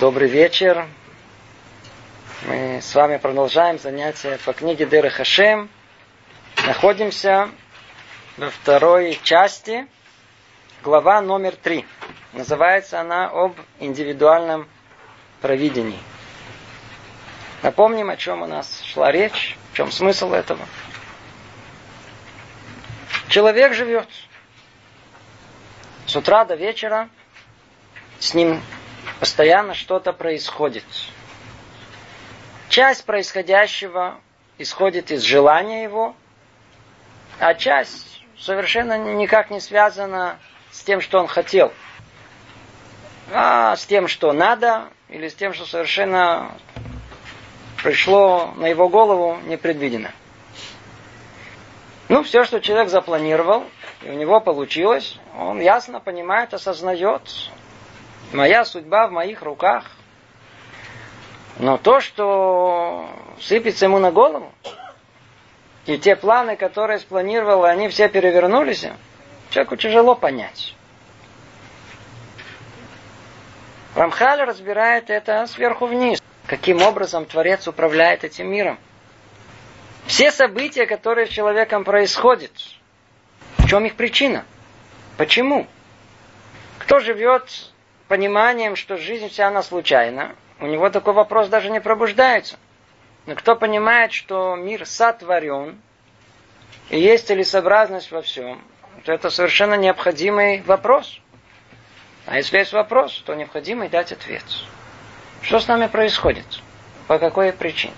Добрый вечер. Мы с вами продолжаем занятия по книге Деры Хашем. Находимся во второй части, глава номер три. Называется она об индивидуальном провидении. Напомним, о чем у нас шла речь, в чем смысл этого. Человек живет с утра до вечера, с ним Постоянно что-то происходит. Часть происходящего исходит из желания его, а часть совершенно никак не связана с тем, что он хотел, а с тем, что надо, или с тем, что совершенно пришло на его голову непредвиденно. Ну, все, что человек запланировал, и у него получилось, он ясно понимает, осознает, Моя судьба в моих руках. Но то, что сыпется ему на голову, и те планы, которые спланировал, они все перевернулись, человеку тяжело понять. Рамхаль разбирает это сверху вниз. Каким образом Творец управляет этим миром. Все события, которые с человеком происходят, в чем их причина? Почему? Кто живет пониманием, что жизнь вся она случайна, у него такой вопрос даже не пробуждается. Но кто понимает, что мир сотворен, и есть целесообразность во всем, то это совершенно необходимый вопрос. А если есть вопрос, то необходимо дать ответ. Что с нами происходит? По какой причине?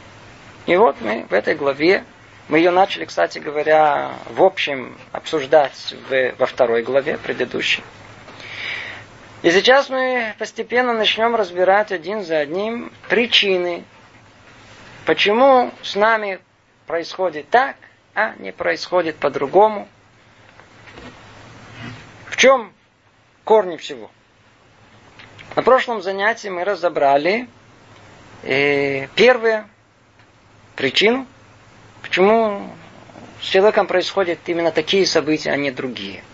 И вот мы в этой главе, мы ее начали, кстати говоря, в общем обсуждать в, во второй главе предыдущей. И сейчас мы постепенно начнем разбирать один за одним причины, почему с нами происходит так, а не происходит по-другому. В чем корни всего? На прошлом занятии мы разобрали э, первую причину, почему с человеком происходят именно такие события, а не другие –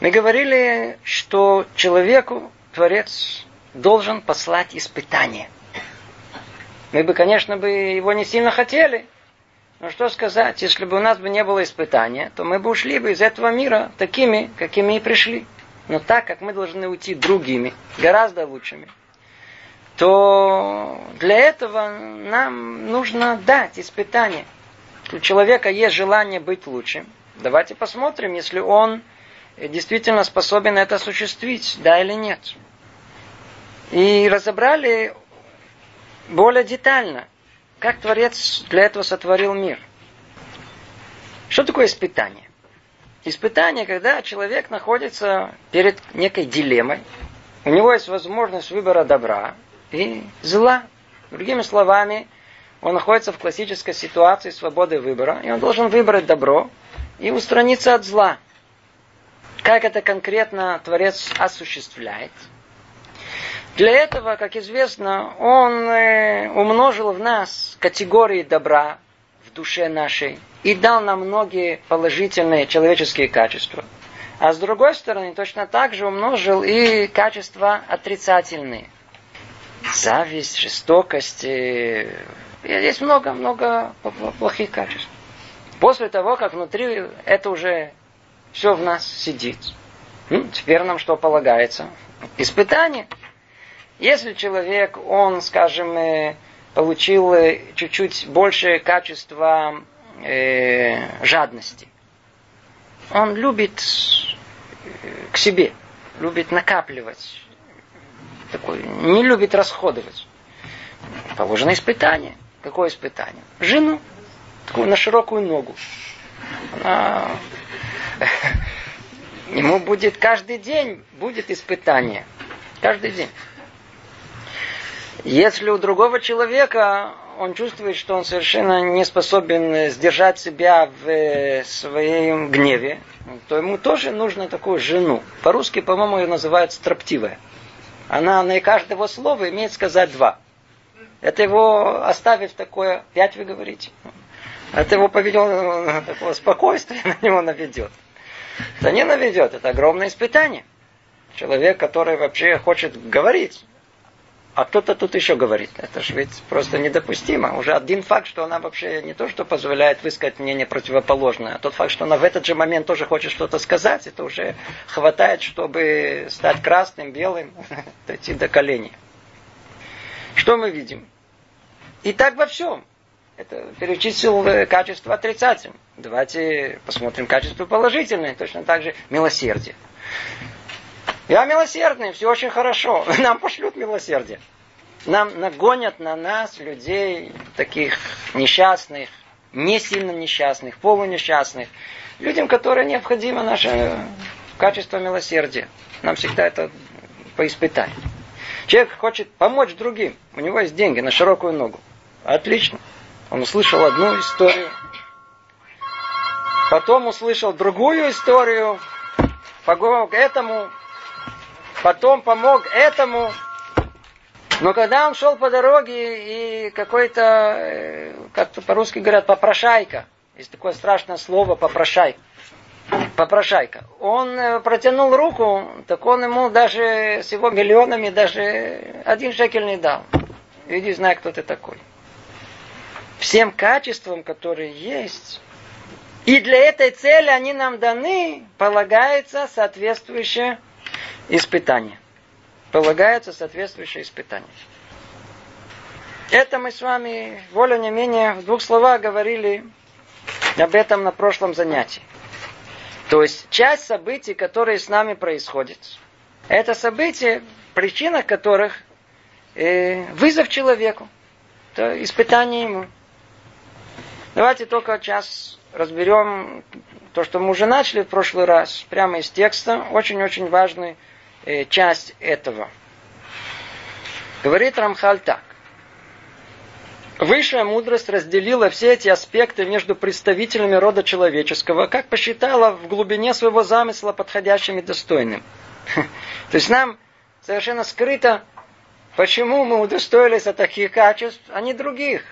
мы говорили, что человеку Творец должен послать испытание. Мы бы, конечно, бы его не сильно хотели. Но что сказать, если бы у нас бы не было испытания, то мы бы ушли бы из этого мира такими, какими и пришли. Но так как мы должны уйти другими, гораздо лучшими, то для этого нам нужно дать испытание. У человека есть желание быть лучшим. Давайте посмотрим, если он действительно способен это осуществить, да или нет. И разобрали более детально, как Творец для этого сотворил мир. Что такое испытание? Испытание, когда человек находится перед некой дилеммой, у него есть возможность выбора добра и зла. Другими словами, он находится в классической ситуации свободы выбора, и он должен выбрать добро и устраниться от зла. Как это конкретно Творец осуществляет? Для этого, как известно, Он э, умножил в нас категории добра в душе нашей и дал нам многие положительные человеческие качества. А с другой стороны, точно так же умножил и качества отрицательные. Зависть, жестокость. Э, есть много-много плохих качеств. После того, как внутри это уже все в нас сидит. Теперь нам что полагается? Испытание. Если человек, он, скажем, э, получил э, чуть-чуть больше качества э, жадности, он любит э, к себе, любит накапливать, такой, не любит расходовать. Положено испытание. Какое испытание? Жену, такую на широкую ногу. Она Ему будет каждый день будет испытание. Каждый день. Если у другого человека он чувствует, что он совершенно не способен сдержать себя в э, своем гневе, то ему тоже нужно такую жену. По-русски, по-моему, ее называют строптивая. Она на каждого слова имеет сказать два. Это его оставив такое, пять вы говорите. Это его поведет, такое спокойствие на него наведет. Это не наведет, это огромное испытание. Человек, который вообще хочет говорить, А кто-то тут еще говорит. Это же ведь просто недопустимо. Уже один факт, что она вообще не то, что позволяет высказать мнение противоположное, а тот факт, что она в этот же момент тоже хочет что-то сказать, это уже хватает, чтобы стать красным, белым, дойти до коленей. Что мы видим? И так во всем. Это перечислил качество отрицательное. Давайте посмотрим качество положительное. Точно так же милосердие. Я милосердный, все очень хорошо. Нам пошлют милосердие. Нам нагонят на нас людей таких несчастных, не сильно несчастных, полунесчастных. Людям, которые необходимо наше качество милосердия. Нам всегда это поиспытать. Человек хочет помочь другим. У него есть деньги на широкую ногу. Отлично. Он услышал одну историю. Потом услышал другую историю. Помог этому. Потом помог этому. Но когда он шел по дороге и какой-то, э, как-то по-русски говорят, попрошайка, есть такое страшное слово попрошайка, попрошайка. Он э, протянул руку, так он ему даже с его миллионами даже один шекель не дал. Иди, знай, кто ты такой всем качествам, которые есть. И для этой цели они нам даны, полагается соответствующее испытание. Полагается соответствующее испытание. Это мы с вами более не менее в двух словах говорили об этом на прошлом занятии. То есть часть событий, которые с нами происходят, это события, причина которых э, вызов человеку, это испытание ему. Давайте только сейчас разберем то, что мы уже начали в прошлый раз, прямо из текста. Очень-очень важная э, часть этого. Говорит Рамхаль так. Высшая мудрость разделила все эти аспекты между представителями рода человеческого, как посчитала в глубине своего замысла подходящим и достойным. То есть нам совершенно скрыто, почему мы удостоились от таких качеств, а не других.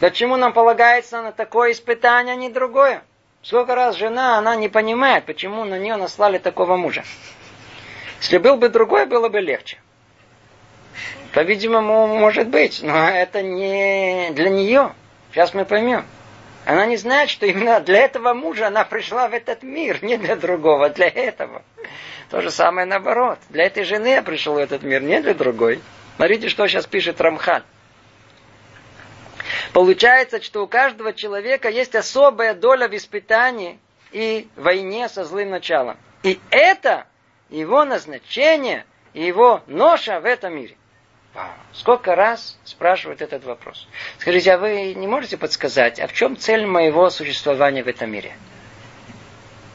Почему нам полагается на такое испытание, а не другое? Сколько раз жена, она не понимает, почему на нее наслали такого мужа. Если был бы другой, было бы легче. По-видимому, может быть, но это не для нее. Сейчас мы поймем. Она не знает, что именно для этого мужа она пришла в этот мир, не для другого, для этого. То же самое наоборот. Для этой жены я пришел в этот мир, не для другой. Смотрите, что сейчас пишет Рамхан. Получается, что у каждого человека есть особая доля в испытании и войне со злым началом. И это его назначение его ноша в этом мире. Сколько раз спрашивают этот вопрос. Скажите, а вы не можете подсказать, а в чем цель моего существования в этом мире?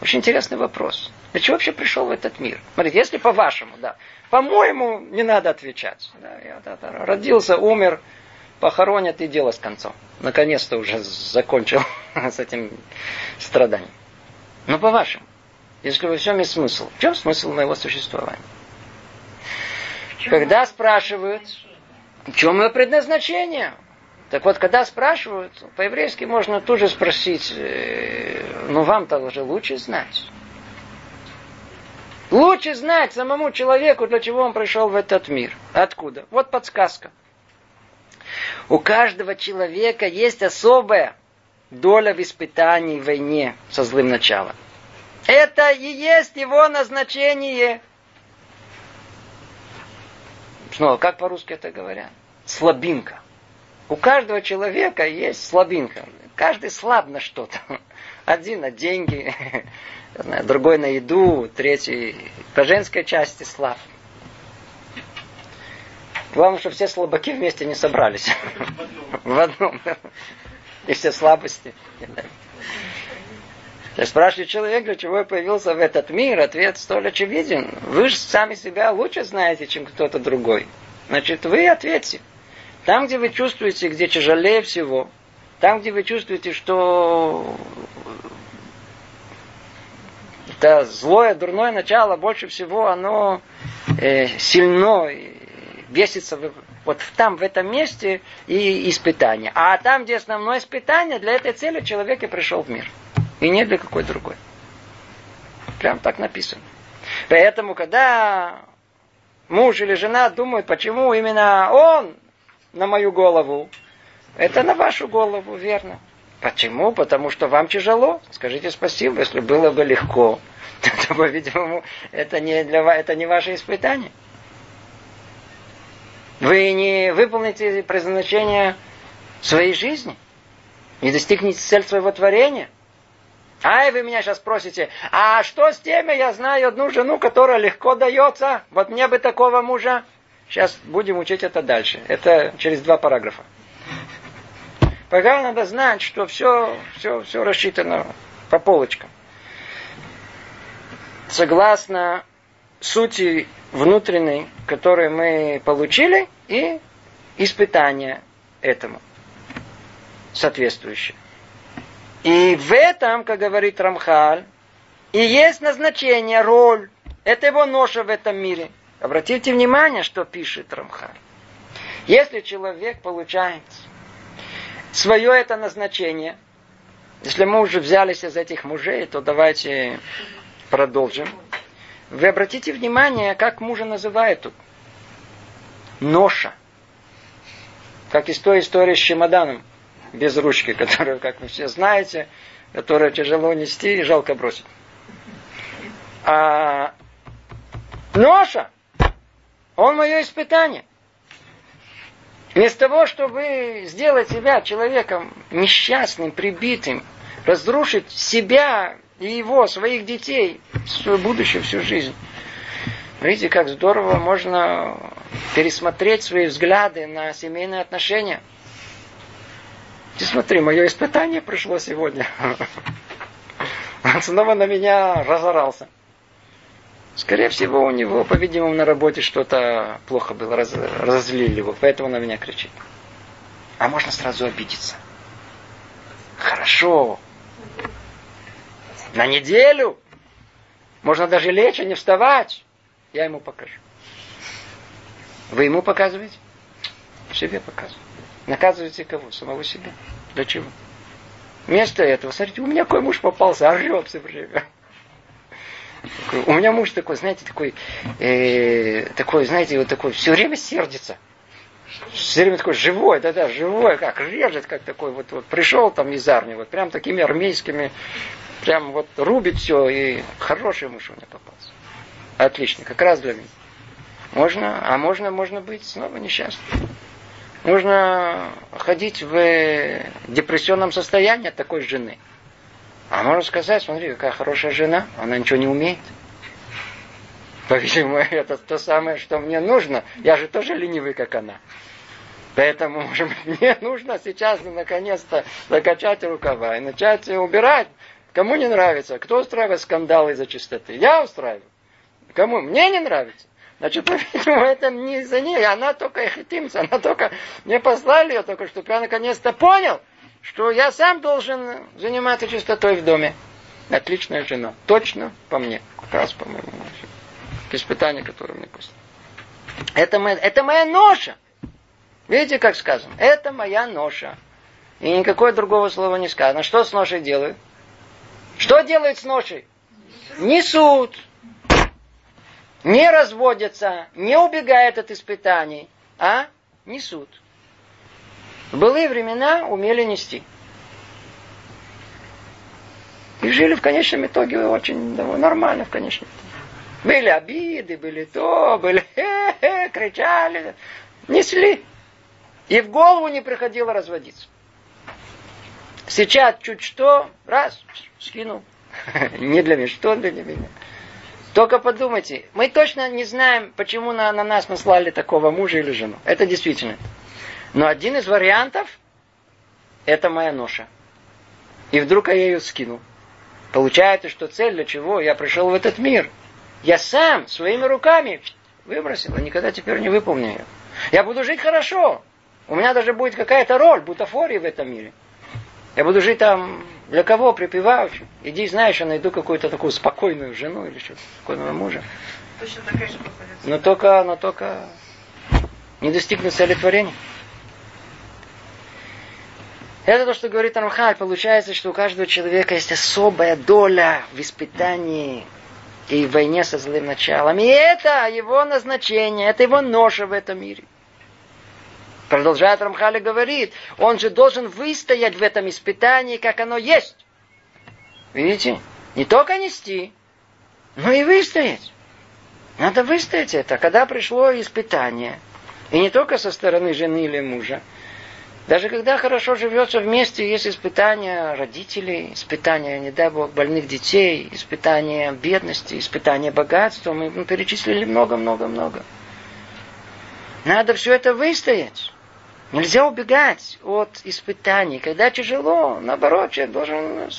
Очень интересный вопрос. Для чего вообще пришел в этот мир? Смотрите, если по-вашему, да, по-моему, не надо отвечать. Да, я да, да, родился, умер, похоронят и дело с концом. Наконец-то уже закончил с этим страданием. Но по-вашему, если во всем есть смысл, в чем смысл моего существования? Когда спрашивают, в чем мое предназначение? Так вот, когда спрашивают, по-еврейски можно тут же спросить, э, ну вам-то уже лучше знать. Лучше знать самому человеку, для чего он пришел в этот мир. Откуда? Вот подсказка. У каждого человека есть особая доля в испытании в войне со злым началом. Это и есть его назначение. Снова, как по-русски это говорят? Слабинка. У каждого человека есть слабинка. Каждый слаб на что-то. Один на деньги, другой на еду, третий по женской части слаб. Главное, чтобы все слабаки вместе не собрались. В одном. И все слабости. Я спрашиваю человека, для чего я появился в этот мир, ответ столь очевиден. Вы же сами себя лучше знаете, чем кто-то другой. Значит, вы ответьте. Там, где вы чувствуете, где тяжелее всего, там, где вы чувствуете, что это злое, дурное начало, больше всего оно э, сильно весится вот там, в этом месте, и испытание. А там, где основное испытание, для этой цели человек и пришел в мир. И не для какой другой. Прям так написано. Поэтому, когда муж или жена думают, почему именно он на мою голову. Это на вашу голову, верно. Почему? Потому что вам тяжело. Скажите спасибо, если было бы легко. То, по-видимому, это не, для, вас, это не ваше испытание. Вы не выполните предназначение своей жизни. Не достигнете цель своего творения. Ай, вы меня сейчас спросите, а что с теми, я знаю одну жену, которая легко дается, вот мне бы такого мужа. Сейчас будем учить это дальше. Это через два параграфа. Пока надо знать, что все, все, все рассчитано по полочкам. Согласно сути внутренней, которую мы получили, и испытания этому соответствующие. И в этом, как говорит Рамхаль, и есть назначение, роль. Это его ноша в этом мире. Обратите внимание, что пишет Рамхаль. Если человек получает свое это назначение, если мы уже взялись из этих мужей, то давайте продолжим. Вы обратите внимание, как мужа называют тут. Ноша. Как из той истории с чемоданом без ручки, которую, как вы все знаете, которую тяжело нести и жалко бросить. А ноша, он мое испытание. Вместо того, чтобы сделать себя человеком несчастным, прибитым, разрушить себя и его, своих детей, свое будущее, всю жизнь. Видите, как здорово можно пересмотреть свои взгляды на семейные отношения – ты смотри, мое испытание пришло сегодня. Он снова на меня разорался. Скорее всего, у него, по-видимому, на работе что-то плохо было, раз, разлили его, поэтому на меня кричит. А можно сразу обидеться. Хорошо. На неделю. Можно даже лечь, а не вставать. Я ему покажу. Вы ему показываете? Себе показываю. Наказываете кого? Самого себя. Для чего? Вместо этого, смотрите, у меня какой муж попался, орет все время. У меня муж такой, знаете, такой, э, такой, знаете, вот такой, все время сердится. Все время такой живой, да-да, живой, как режет, как такой, вот, вот пришел там из армии, вот прям такими армейскими, прям вот рубит все, и хороший муж меня попался. Отлично, как раз для меня. Можно, а можно, можно быть снова несчастным. Нужно ходить в депрессионном состоянии от такой жены. А можно сказать, смотри, какая хорошая жена, она ничего не умеет. По-видимому, это то самое, что мне нужно. Я же тоже ленивый, как она. Поэтому, может быть, мне нужно сейчас наконец-то закачать рукава и начать убирать. Кому не нравится? Кто устраивает скандалы из-за чистоты? Я устраиваю. Кому? Мне не нравится. Значит, по-видимому, это не за ней. Она только эхитимца, она только не послали ее, только чтобы я наконец-то понял, что я сам должен заниматься чистотой в доме. Отличная жена. Точно по мне. Как раз по моему испытанию, которое мне после. Это, моя, это моя ноша. Видите, как сказано? Это моя ноша. И никакое другого слова не сказано. Что с ношей делают? Что делают с ношей? Несут не разводятся, не убегают от испытаний, а несут. В былые времена умели нести. И жили в конечном итоге очень нормально в конечном итоге. Были обиды, были то, были кричали, несли. И в голову не приходило разводиться. Сейчас чуть что, раз, скинул. Не для меня, что для меня. Только подумайте, мы точно не знаем, почему на, на нас наслали такого мужа или жену. Это действительно. Но один из вариантов – это моя ноша. И вдруг я ее скинул. Получается, что цель для чего я пришел в этот мир. Я сам своими руками выбросил, и никогда теперь не выполню ее. Я буду жить хорошо. У меня даже будет какая-то роль, бутафории в этом мире. Я буду жить там для кого припеваючи? Иди, знаешь, я найду какую-то такую спокойную жену или что-то, спокойного мужа. Точно такая же Но только, но только не достигнут цели творения. Это то, что говорит Рамхаль. Получается, что у каждого человека есть особая доля в испытании и в войне со злым началом. И это его назначение, это его ноша в этом мире. Продолжает Рамхали говорит, он же должен выстоять в этом испытании, как оно есть. Видите? Не только нести, но и выстоять. Надо выстоять это. Когда пришло испытание, и не только со стороны жены или мужа, даже когда хорошо живется вместе, есть испытания родителей, испытания, не дай бог, больных детей, испытания бедности, испытания богатства. Мы перечислили много-много-много. Надо все это выстоять. Нельзя убегать от испытаний. Когда тяжело, наоборот, человек должен...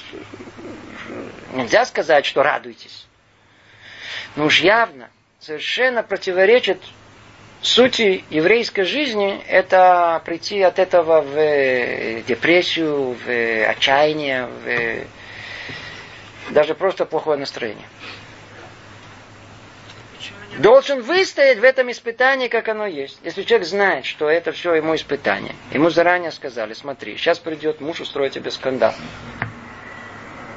Нельзя сказать, что радуйтесь. Но уж явно, совершенно противоречит сути еврейской жизни это прийти от этого в э, депрессию, в э, отчаяние, в э, даже просто плохое настроение. Должен выстоять в этом испытании, как оно есть. Если человек знает, что это все ему испытание, ему заранее сказали, смотри, сейчас придет муж устроить тебе скандал.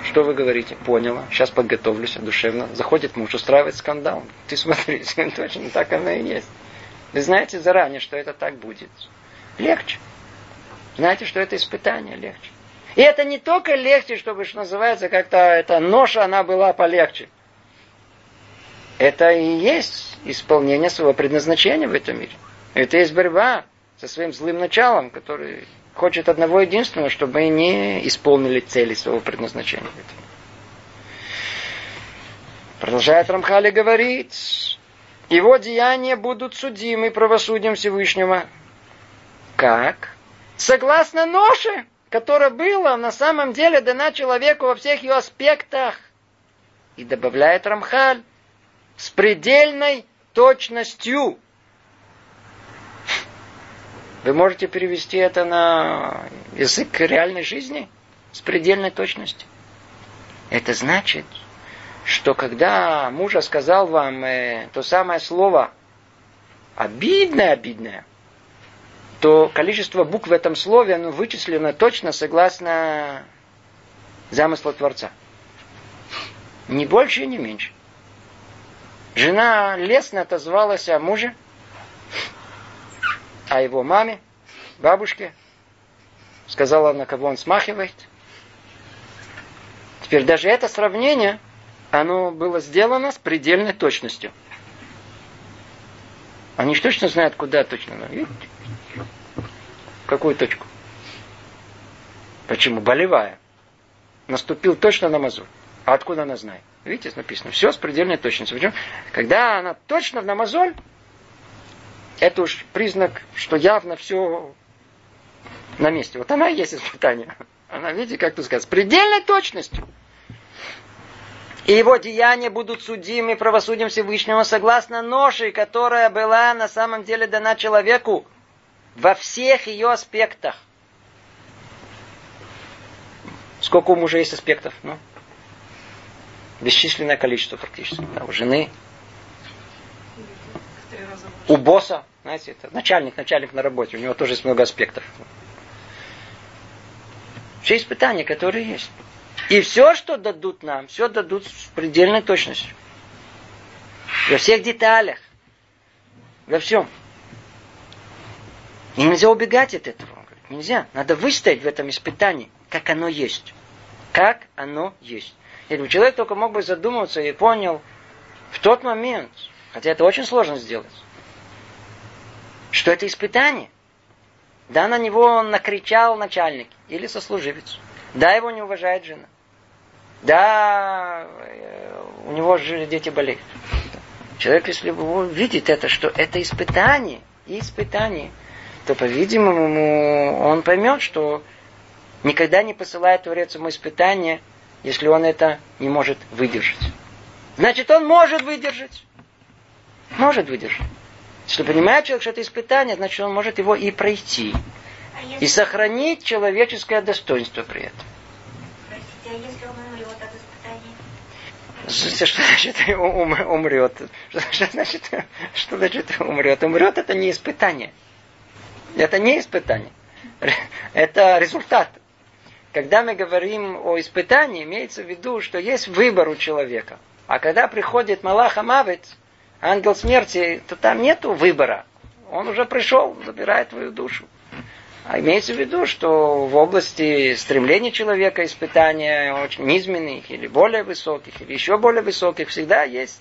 Что вы говорите? Поняла. Сейчас подготовлюсь душевно. Заходит муж, устраивает скандал. Ты смотри, точно так оно и есть. Вы знаете заранее, что это так будет. Легче. Знаете, что это испытание легче. И это не только легче, чтобы, что называется, как-то эта ноша, она была полегче. Это и есть исполнение своего предназначения в этом мире. Это есть борьба со своим злым началом, который хочет одного единственного, чтобы мы не исполнили цели своего предназначения. Продолжает Рамхали говорить, его деяния будут судимы правосудием Всевышнего. Как? Согласно ноше, которая была на самом деле дана человеку во всех ее аспектах. И добавляет Рамхаль, с предельной точностью. Вы можете перевести это на язык реальной жизни с предельной точностью. Это значит, что когда мужа сказал вам э, то самое слово обидное, обидное, то количество букв в этом слове оно вычислено точно согласно замыслу Творца. Ни больше, ни меньше. Жена лестно отозвалась о муже, о его маме, бабушке. Сказала, на кого он смахивает. Теперь даже это сравнение – оно было сделано с предельной точностью. Они же точно знают, куда точно. Какую точку? Почему? Болевая. Наступил точно на мазу. А откуда она знает? Видите, написано. Все с предельной точностью. Причем, когда она точно на мозоль, это уж признак, что явно все на месте. Вот она и есть испытание. Она, видите, как тут сказать, с предельной точностью и его деяния будут судимы правосудием Всевышнего согласно ноши, которая была на самом деле дана человеку во всех ее аспектах. Сколько у мужа есть аспектов? Ну, бесчисленное количество практически. Да, у жены, у босса, знаете, это начальник, начальник на работе, у него тоже есть много аспектов. Все испытания, которые есть. И все, что дадут нам, все дадут с предельной точностью. Во всех деталях. Во всем. И нельзя убегать от этого. Нельзя. Надо выстоять в этом испытании, как оно есть. Как оно есть. Если бы человек только мог бы задуматься и понял в тот момент, хотя это очень сложно сделать, что это испытание. Да, на него накричал начальник или сослуживец. Да, его не уважает жена. Да, э, у него же дети болеют. Человек, если видит это, что это испытание, испытание, то, по-видимому, он поймет, что никогда не посылает Творец ему испытание, если он это не может выдержать. Значит, он может выдержать. Может выдержать. Если понимает человек, что это испытание, значит, он может его и пройти. А и сохранить человеческое достоинство при этом. Простите, а если он что значит ум, умрет? Что, что значит, что значит умрет? Умрет это не испытание. Это не испытание. Это результат. Когда мы говорим о испытании, имеется в виду, что есть выбор у человека. А когда приходит Малаха Мавит, ангел смерти, то там нету выбора. Он уже пришел, забирает твою душу. А имеется в виду, что в области стремления человека, испытания очень низменных или более высоких, или еще более высоких, всегда есть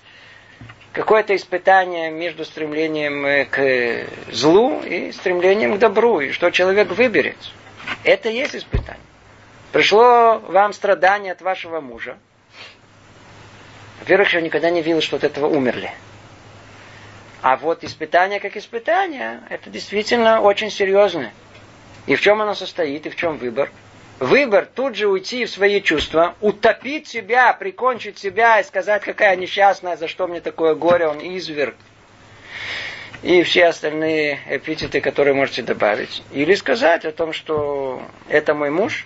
какое-то испытание между стремлением к злу и стремлением к добру, и что человек выберет. Это есть испытание. Пришло вам страдание от вашего мужа. Во-первых, я никогда не видел, что от этого умерли. А вот испытание как испытание, это действительно очень серьезное. И в чем оно состоит, и в чем выбор? Выбор тут же уйти в свои чувства, утопить себя, прикончить себя и сказать, какая несчастная, за что мне такое горе, он изверг. И все остальные эпитеты, которые можете добавить. Или сказать о том, что это мой муж.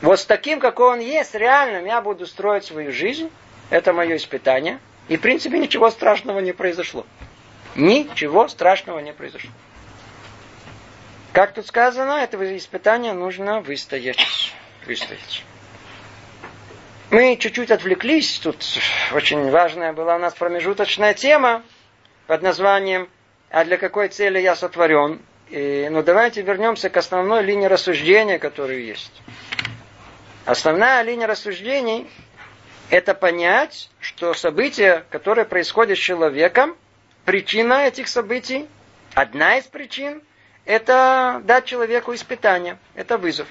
Вот с таким, какой он есть, реально я буду строить свою жизнь. Это мое испытание. И, в принципе, ничего страшного не произошло. Ничего страшного не произошло. Как тут сказано, этого испытания нужно выстоять. Выстоять. Мы чуть-чуть отвлеклись. Тут очень важная была у нас промежуточная тема под названием «А для какой цели я сотворен?». И, ну, давайте вернемся к основной линии рассуждения, которая есть. Основная линия рассуждений – это понять, что события, которые происходят с человеком, причина этих событий, одна из причин это дать человеку испытание, это вызов.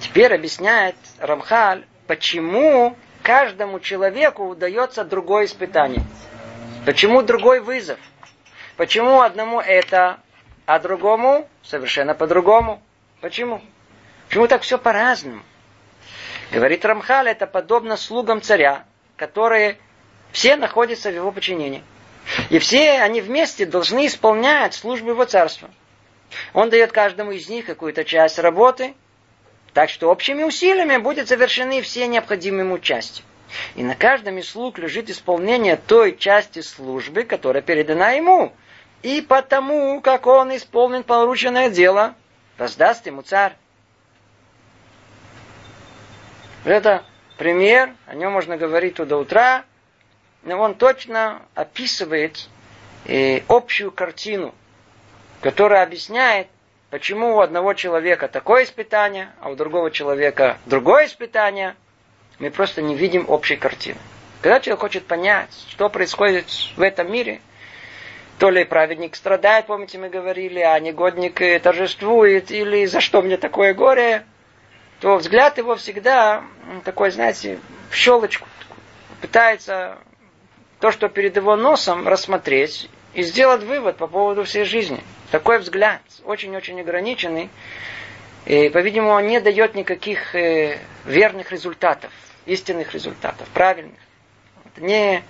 Теперь объясняет Рамхаль, почему каждому человеку удается другое испытание. Почему другой вызов? Почему одному это, а другому совершенно по-другому? Почему? Почему так все по-разному? Говорит Рамхаль, это подобно слугам царя, которые все находятся в его подчинении. И все они вместе должны исполнять службу его царства. Он дает каждому из них какую-то часть работы, так что общими усилиями будут завершены все необходимые ему части. И на каждом из слуг лежит исполнение той части службы, которая передана ему. И потому, как он исполнит порученное дело, воздаст ему царь. Это пример, о нем можно говорить до утра, но он точно описывает э, общую картину, которая объясняет, почему у одного человека такое испытание, а у другого человека другое испытание. Мы просто не видим общей картины. Когда человек хочет понять, что происходит в этом мире, то ли праведник страдает, помните, мы говорили, а негодник торжествует, или за что мне такое горе, то взгляд его всегда такой, знаете, в щелочку пытается то, что перед его носом, рассмотреть и сделать вывод по поводу всей жизни. Такой взгляд, очень-очень ограниченный, и, по-видимому, не дает никаких э, верных результатов, истинных результатов, правильных. Не,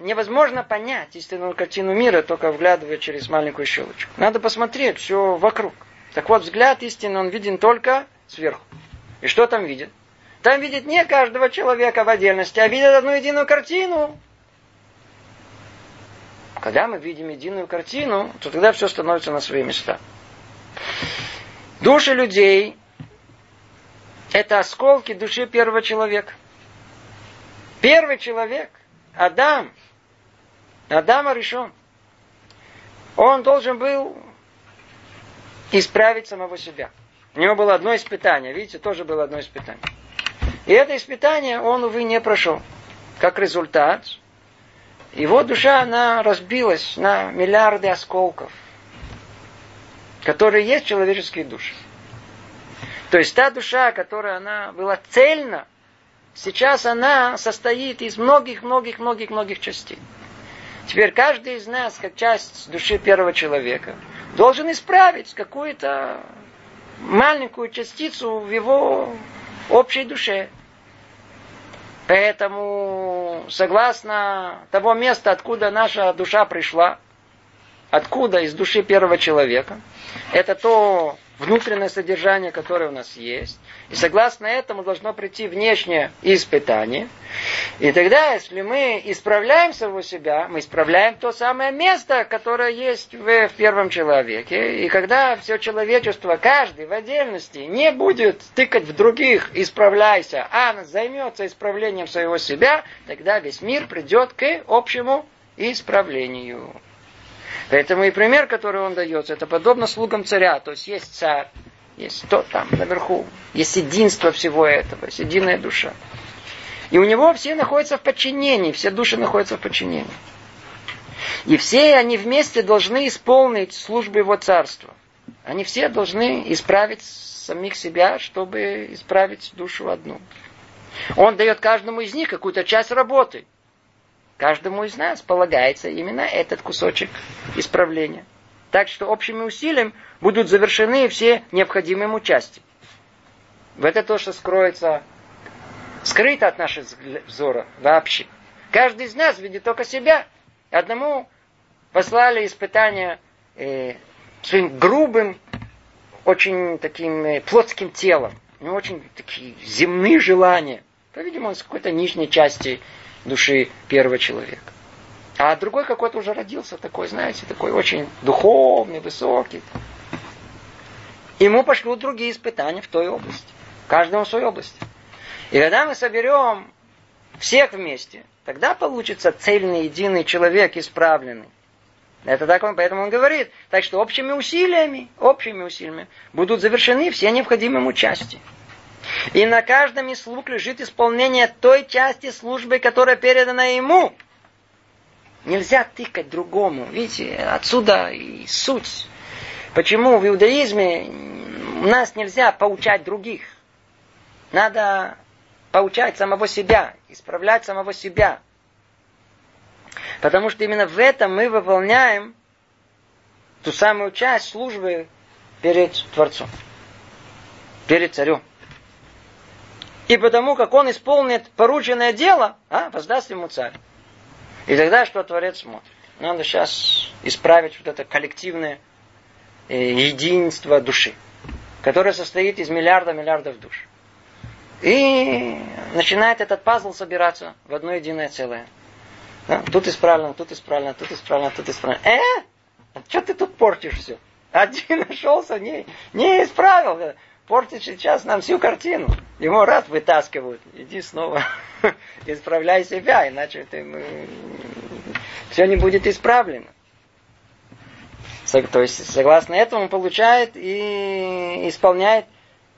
невозможно понять истинную картину мира, только вглядывая через маленькую щелочку. Надо посмотреть все вокруг. Так вот, взгляд истины, он виден только сверху. И что там видит? Там видит не каждого человека в отдельности, а видит одну единую картину. Когда мы видим единую картину, то тогда все становится на свои места. Души людей – это осколки души первого человека. Первый человек, Адам, Адам решен. Он должен был исправить самого себя. У него было одно испытание. Видите, тоже было одно испытание. И это испытание он, увы, не прошел. Как результат, его душа, она разбилась на миллиарды осколков, которые есть человеческие души. То есть та душа, которая она была цельна, сейчас она состоит из многих-многих-многих-многих частей. Теперь каждый из нас, как часть души первого человека, должен исправить какую-то маленькую частицу в его общей душе. Поэтому, согласно того места, откуда наша душа пришла, откуда из души первого человека, это то внутреннее содержание, которое у нас есть. И согласно этому должно прийти внешнее испытание. И тогда, если мы исправляем самого себя, мы исправляем то самое место, которое есть в, в первом человеке. И когда все человечество, каждый в отдельности, не будет тыкать в других, исправляйся, а займется исправлением своего себя, тогда весь мир придет к общему исправлению. Поэтому и пример, который он дает, это подобно слугам царя. То есть есть царь, есть тот там наверху, есть единство всего этого, есть единая душа. И у него все находятся в подчинении, все души находятся в подчинении. И все они вместе должны исполнить службу его царства. Они все должны исправить самих себя, чтобы исправить душу одну. Он дает каждому из них какую-то часть работы. Каждому из нас полагается именно этот кусочек исправления. Так что общими усилием будут завершены все необходимые ему части. В это то, что скроется, скрыто от нашего взора вообще. Каждый из нас видит только себя. Одному послали испытания э, своим грубым, очень таким э, плотским телом. У него очень такие земные желания. По-видимому, он с какой-то нижней части души первого человека. А другой какой-то уже родился такой, знаете, такой очень духовный, высокий. Ему пошлют другие испытания в той области. Каждому в своей области. И когда мы соберем всех вместе, тогда получится цельный, единый человек, исправленный. Это так он, поэтому он говорит. Так что общими усилиями, общими усилиями будут завершены все необходимые ему части. И на каждом из слуг лежит исполнение той части службы, которая передана ему. Нельзя тыкать другому. Видите, отсюда и суть. Почему в иудаизме у нас нельзя поучать других? Надо поучать самого себя, исправлять самого себя. Потому что именно в этом мы выполняем ту самую часть службы перед Творцом, перед Царем. И потому как он исполнит порученное дело, а, воздаст ему царь. И тогда что Творец смотрит? Надо сейчас исправить вот это коллективное э, единство души, которое состоит из миллиарда миллиардов душ. И начинает этот пазл собираться в одно единое целое. Да? Тут исправлено, тут исправлено, тут исправлено, тут исправлено. Э? А что ты тут портишь все? Один нашелся, не, не исправил портит сейчас нам всю картину. Ему рад вытаскивают. Иди снова исправляй себя, иначе ты, мы... все не будет исправлено. То есть, согласно этому, он получает и исполняет.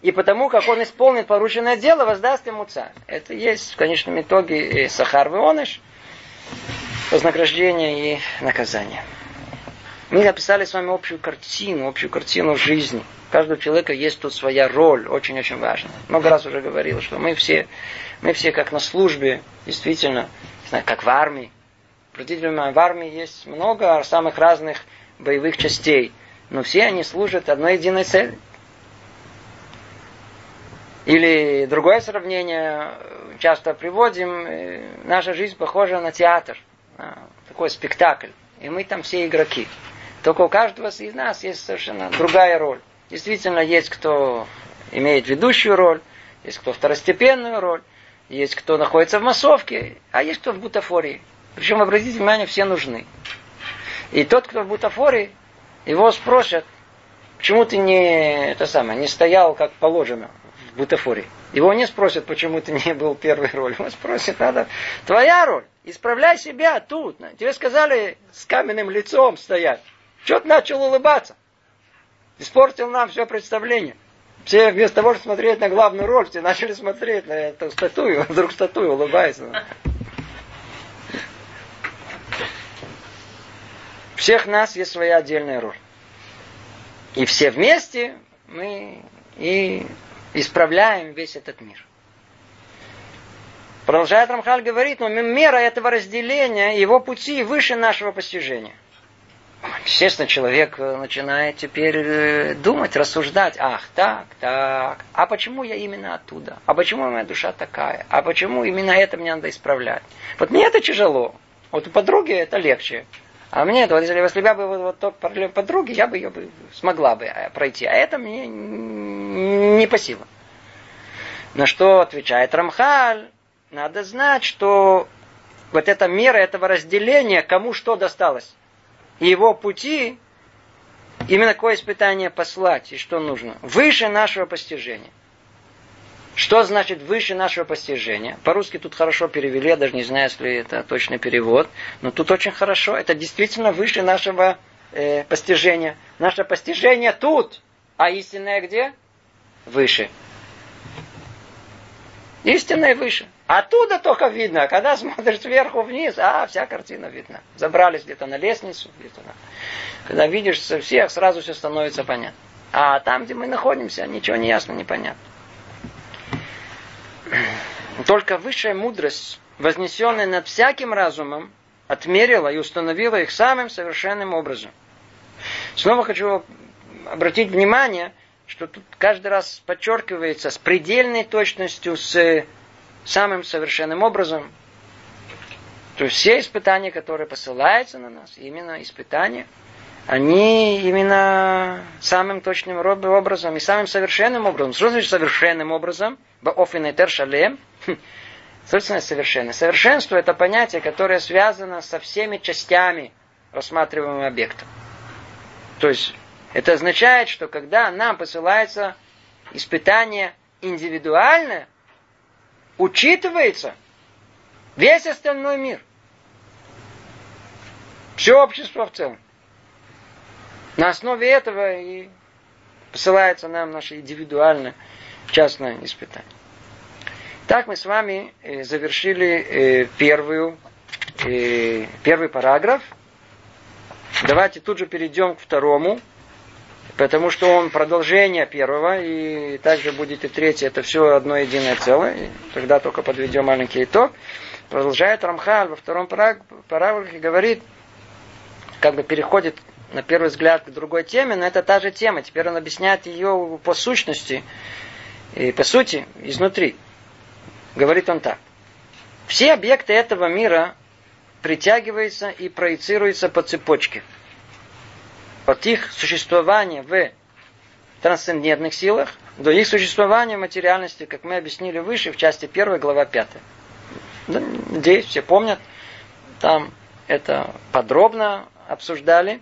И потому, как он исполнит порученное дело, воздаст ему царь. Это есть в конечном итоге и сахар вионыш, вознаграждение и наказание. Мы написали с вами общую картину, общую картину жизни. У каждого человека есть тут своя роль, очень-очень важная. Много раз уже говорил, что мы все, мы все как на службе, действительно, знаю, как в армии. Обратите внимание, в армии есть много самых разных боевых частей, но все они служат одной единой цели. Или другое сравнение, часто приводим, э, наша жизнь похожа на театр, такой спектакль, и мы там все игроки. Только у каждого из нас есть совершенно другая роль. Действительно, есть кто имеет ведущую роль, есть кто второстепенную роль, есть кто находится в массовке, а есть кто в бутафории. Причем, обратите внимание, все нужны. И тот, кто в бутафории, его спросят, почему ты не, это самое, не стоял как положено в бутафории. Его не спросят, почему ты не был первой ролью. Он спросит, надо твоя роль. Исправляй себя тут. Тебе сказали с каменным лицом стоять. Чего ты начал улыбаться? Испортил нам все представление. Все вместо того, чтобы смотреть на главную роль, все начали смотреть на эту статую. Вдруг статуя улыбается. Всех нас есть своя отдельная роль. И все вместе мы и исправляем весь этот мир. Продолжает Рамхаль говорить, но мера этого разделения, его пути выше нашего постижения. Естественно, человек э, начинает теперь э, думать, рассуждать. Ах, так, так. А почему я именно оттуда? А почему моя душа такая? А почему именно это мне надо исправлять? Вот мне это тяжело. Вот у подруги это легче. А мне, вот, если, если я бы вот, вот тот подруги, я бы ее бы смогла бы э, пройти. А это мне не по силам. На что отвечает Рамхаль, надо знать, что вот эта мера этого разделения, кому что досталось. Его пути, именно какое испытание послать и что нужно. Выше нашего постижения. Что значит выше нашего постижения? По-русски тут хорошо перевели, я даже не знаю, если это точный перевод, но тут очень хорошо. Это действительно выше нашего э, постижения. Наше постижение тут, а истинное где? Выше. Истинное выше. Оттуда только видно, а когда смотришь сверху вниз, а, вся картина видна. Забрались где-то на лестницу, где-то на... Когда видишь со всех, сразу все становится понятно. А там, где мы находимся, ничего не ясно, непонятно. Только высшая мудрость, вознесенная над всяким разумом, отмерила и установила их самым совершенным образом. Снова хочу обратить внимание, что тут каждый раз подчеркивается с предельной точностью, с самым совершенным образом. То есть все испытания, которые посылаются на нас, именно испытания, они именно самым точным образом и самым совершенным образом. Что значит совершенным образом? Баофинетер шалем. Собственно, совершенно. Совершенство это понятие, которое связано со всеми частями рассматриваемого объекта. То есть, это означает, что когда нам посылается испытание индивидуальное, учитывается весь остальной мир. Все общество в целом. На основе этого и посылается нам наше индивидуальное частное испытание. Так мы с вами э, завершили э, первую, э, первый параграф. Давайте тут же перейдем к второму, потому что он продолжение первого, и также будет и третий, это все одно единое целое. И тогда только подведем маленький итог. Продолжает Рамхаль во втором параграфе говорит, как бы переходит на первый взгляд к другой теме, но это та же тема. Теперь он объясняет ее по сущности и по сути изнутри. Говорит он так. Все объекты этого мира притягиваются и проецируются по цепочке. От их существования в трансцендентных силах до их существования в материальности, как мы объяснили выше, в части 1, глава 5. Надеюсь, все помнят. Там это подробно обсуждали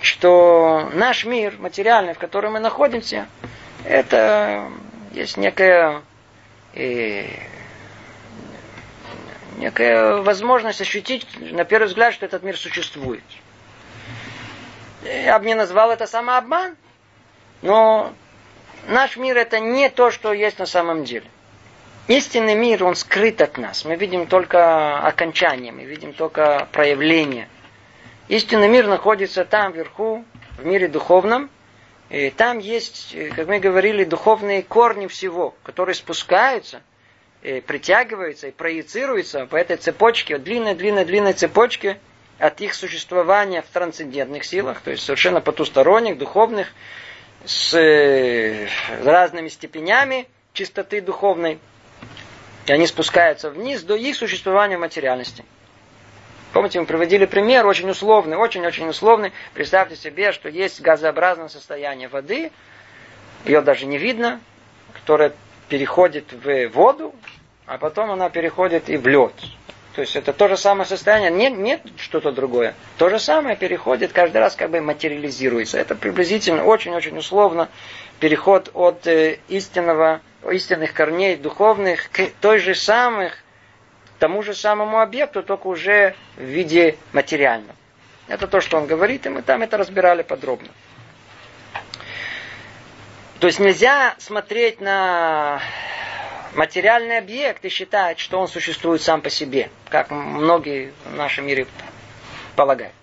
что наш мир материальный, в котором мы находимся, это есть некая, э, некая возможность ощутить на первый взгляд, что этот мир существует. Я бы не назвал это самообман, но наш мир это не то, что есть на самом деле. Истинный мир, он скрыт от нас. Мы видим только окончание, мы видим только проявление – Истинный мир находится там, вверху, в мире духовном. И там есть, как мы говорили, духовные корни всего, которые спускаются, и притягиваются и проецируются по этой цепочке, длинной-длинной-длинной цепочке от их существования в трансцендентных силах, то есть совершенно потусторонних, духовных, с э, разными степенями чистоты духовной. И они спускаются вниз до их существования в материальности. Помните, мы приводили пример, очень условный, очень-очень условный. Представьте себе, что есть газообразное состояние воды, ее даже не видно, которая переходит в воду, а потом она переходит и в лед. То есть это то же самое состояние, нет, нет что-то другое. То же самое переходит, каждый раз как бы материализируется. Это приблизительно очень-очень условно переход от э, истинного, истинных корней духовных к той же самых тому же самому объекту, только уже в виде материальном. Это то, что он говорит, и мы там это разбирали подробно. То есть нельзя смотреть на материальный объект и считать, что он существует сам по себе, как многие в нашем мире полагают.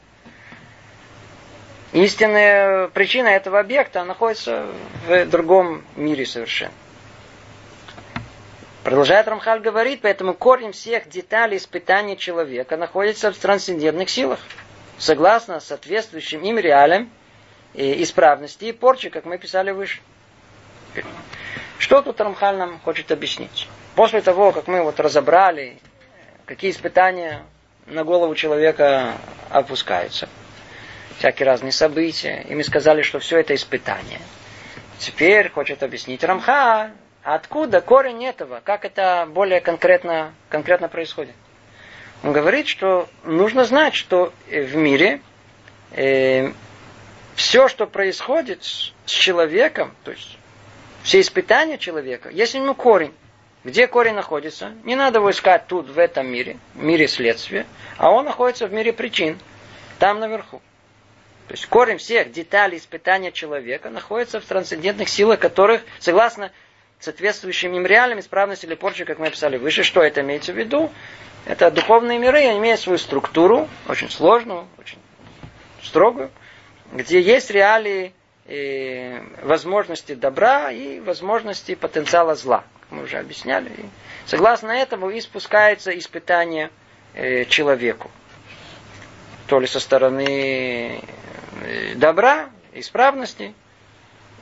Истинная причина этого объекта находится в другом мире совершенно. Продолжает Рамхаль говорить, поэтому корень всех деталей испытания человека находится в трансцендентных силах, согласно соответствующим им реалиям и исправности и порчи, как мы писали выше. Что тут Рамхаль нам хочет объяснить? После того, как мы вот разобрали, какие испытания на голову человека опускаются. Всякие разные события. И мы сказали, что все это испытание. Теперь хочет объяснить Рамха, откуда корень этого, как это более конкретно, конкретно происходит. Он говорит, что нужно знать, что в мире э, все, что происходит с человеком, то есть все испытания человека, есть ему корень. Где корень находится? Не надо его искать тут, в этом мире, в мире следствия, а он находится в мире причин, там наверху. То есть корень всех деталей испытания человека находится в трансцендентных силах, которых, согласно соответствующим им реалиям, исправности или порчи, как мы описали выше, что это имеется в виду? Это духовные миры, они имеют свою структуру, очень сложную, очень строгую, где есть реалии и возможности добра и возможности потенциала зла мы уже объясняли. И согласно этому и спускается испытание э, человеку. То ли со стороны э, добра, исправности,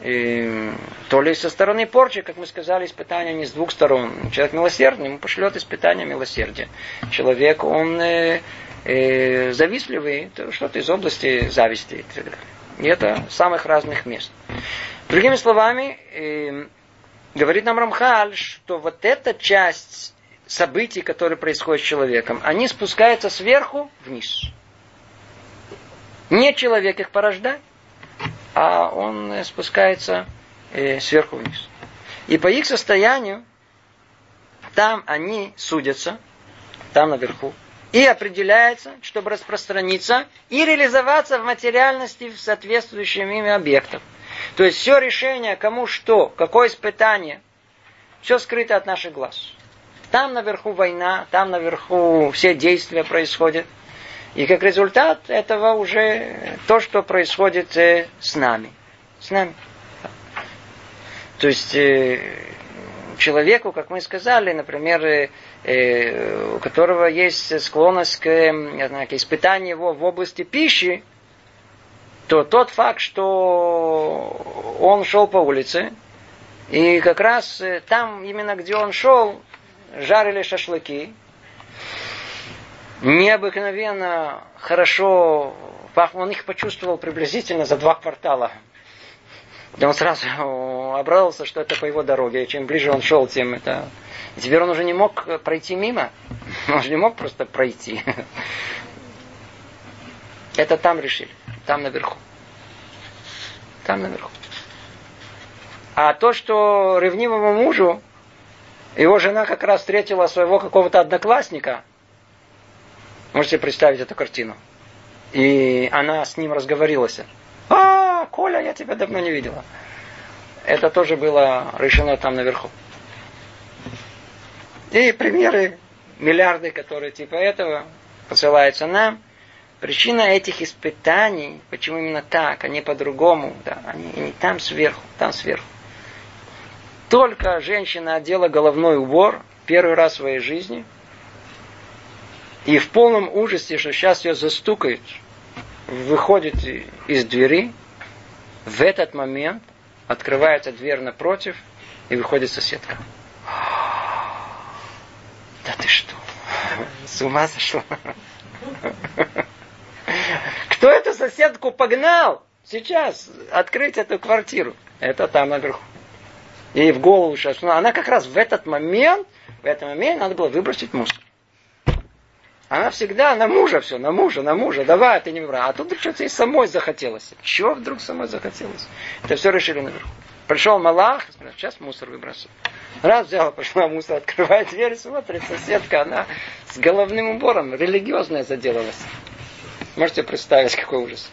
и, то ли со стороны порчи, как мы сказали, испытания не с двух сторон. Человек милосердный, ему пошлет испытание милосердия. Человек, он э, э, завистливый, что-то из области зависти и так далее. И это самых разных мест. Другими словами, э, говорит нам Рамхаль, что вот эта часть событий, которые происходят с человеком, они спускаются сверху вниз. Не человек их порождает, а он спускается э, сверху вниз. И по их состоянию там они судятся, там наверху, и определяется, чтобы распространиться и реализоваться в материальности в соответствующем ими объектах. То есть все решение, кому что, какое испытание, все скрыто от наших глаз. Там наверху война, там наверху все действия происходят. И как результат этого уже то, что происходит э, с нами. С нами. То есть э, человеку, как мы сказали, например, э, у которого есть склонность к, знаю, к испытанию его в области пищи, то тот факт, что он шел по улице, и как раз э, там, именно где он шел, жарили шашлыки, необыкновенно хорошо пахло, он их почувствовал приблизительно за два квартала. И он сразу обрадовался, что это по его дороге. И чем ближе он шел, тем это... И теперь он уже не мог пройти мимо. Он же не мог просто пройти. Это там решили. Там наверху. Там наверху. А то, что ревнивому мужу его жена как раз встретила своего какого-то одноклассника, можете представить эту картину. И она с ним разговорилась. А, Коля, я тебя давно не видела. Это тоже было решено там наверху. И примеры, миллиарды, которые типа этого посылаются нам – Причина этих испытаний, почему именно так, а не по-другому, да, они не там сверху, там сверху. Только женщина одела головной убор первый раз в своей жизни, и в полном ужасе, что сейчас ее застукают, выходит из двери, в этот момент открывается дверь напротив, и выходит соседка. Да ты что? С ума сошла? Кто эту соседку погнал сейчас открыть эту квартиру? Это там наверху. Ей в голову сейчас. Она как раз в этот момент, в этот момент надо было выбросить мусор. Она всегда на мужа все, на мужа, на мужа, давай, ты не выбрал. А тут вдруг что-то ей самой захотелось. Чего вдруг самой захотелось? Это все решили наверху. Пришел Малах, сейчас мусор выбросил. Раз взяла, пошла мусор, открывает дверь, смотрит, соседка, она с головным убором религиозная заделалась. Можете представить, какой ужас.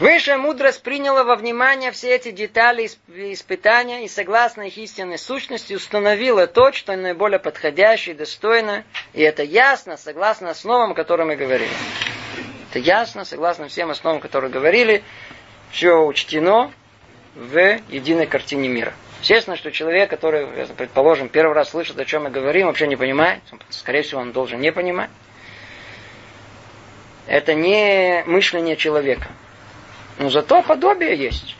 Высшая мудрость приняла во внимание все эти детали испытания и согласно их истинной сущности установила то, что наиболее подходящее и достойно. И это ясно, согласно основам, о которых мы говорили. Это ясно, согласно всем основам, которые говорили. Все учтено в единой картине мира. Естественно, что человек, который, предположим, первый раз слышит, о чем мы говорим, вообще не понимает, скорее всего, он должен не понимать. Это не мышление человека. Но зато подобие есть.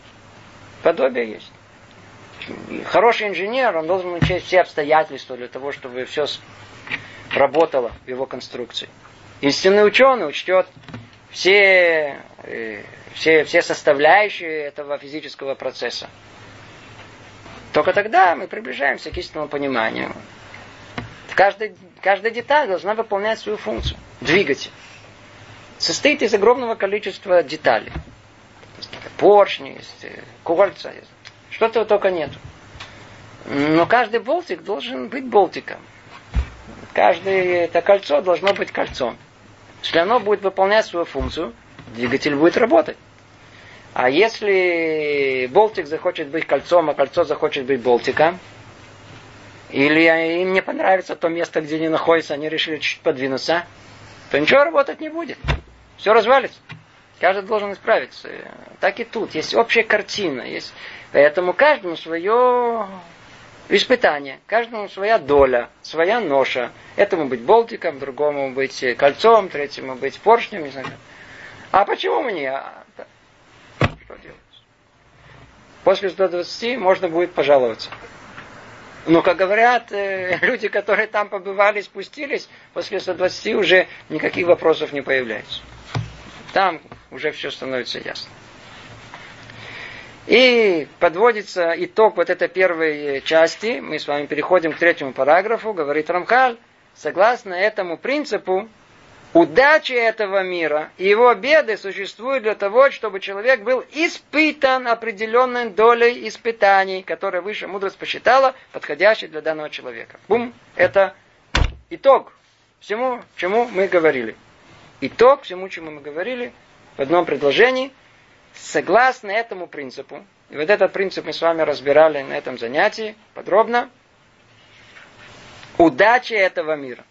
Подобие есть. хороший инженер, он должен учесть все обстоятельства для того, чтобы все работало в его конструкции. Истинный ученый учтет все, э, все, все составляющие этого физического процесса. Только тогда мы приближаемся к истинному пониманию. Каждая, каждая деталь должна выполнять свою функцию. Двигатель состоит из огромного количества деталей. Поршни, есть э, кольца, что-то только нет. Но каждый болтик должен быть болтиком. Каждое это кольцо должно быть кольцом. Если оно будет выполнять свою функцию, двигатель будет работать. А если болтик захочет быть кольцом, а кольцо захочет быть болтиком, или им не понравится то место, где они находятся, они решили чуть подвинуться, то ничего работать не будет. Все развалится. Каждый должен исправиться. Так и тут. Есть общая картина. Есть... Поэтому каждому свое испытание. Каждому своя доля, своя ноша. Этому быть болтиком, другому быть кольцом, третьему быть поршнем. Не знаю. А почему мне? А, что делать? После 120 можно будет пожаловаться. Но, как говорят, э, люди, которые там побывали, спустились, после 120 уже никаких вопросов не появляется. Там уже все становится ясно. И подводится итог вот этой первой части. Мы с вами переходим к третьему параграфу. Говорит Рамхаль, согласно этому принципу, удача этого мира и его беды существуют для того, чтобы человек был испытан определенной долей испытаний, которые выше мудрость посчитала, подходящей для данного человека. Бум! Это итог всему, чему мы говорили итог всему, чему мы говорили в одном предложении, согласно этому принципу, и вот этот принцип мы с вами разбирали на этом занятии подробно, удача этого мира.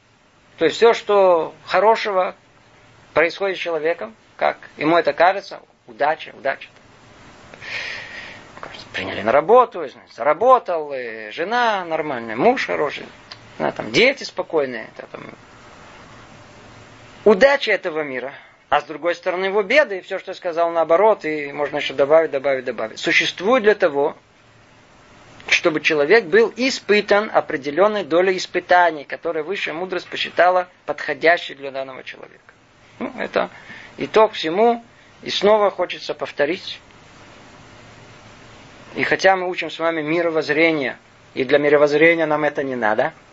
То есть все, что хорошего происходит с человеком, как ему это кажется, удача, удача. Приняли на работу, заработал, жена нормальная, муж хороший, там, дети спокойные, там, удача этого мира, а с другой стороны его беды, и все, что я сказал наоборот, и можно еще добавить, добавить, добавить, существует для того, чтобы человек был испытан определенной долей испытаний, которые высшая мудрость посчитала подходящей для данного человека. Ну, это итог всему, и снова хочется повторить. И хотя мы учим с вами мировоззрение, и для мировоззрения нам это не надо –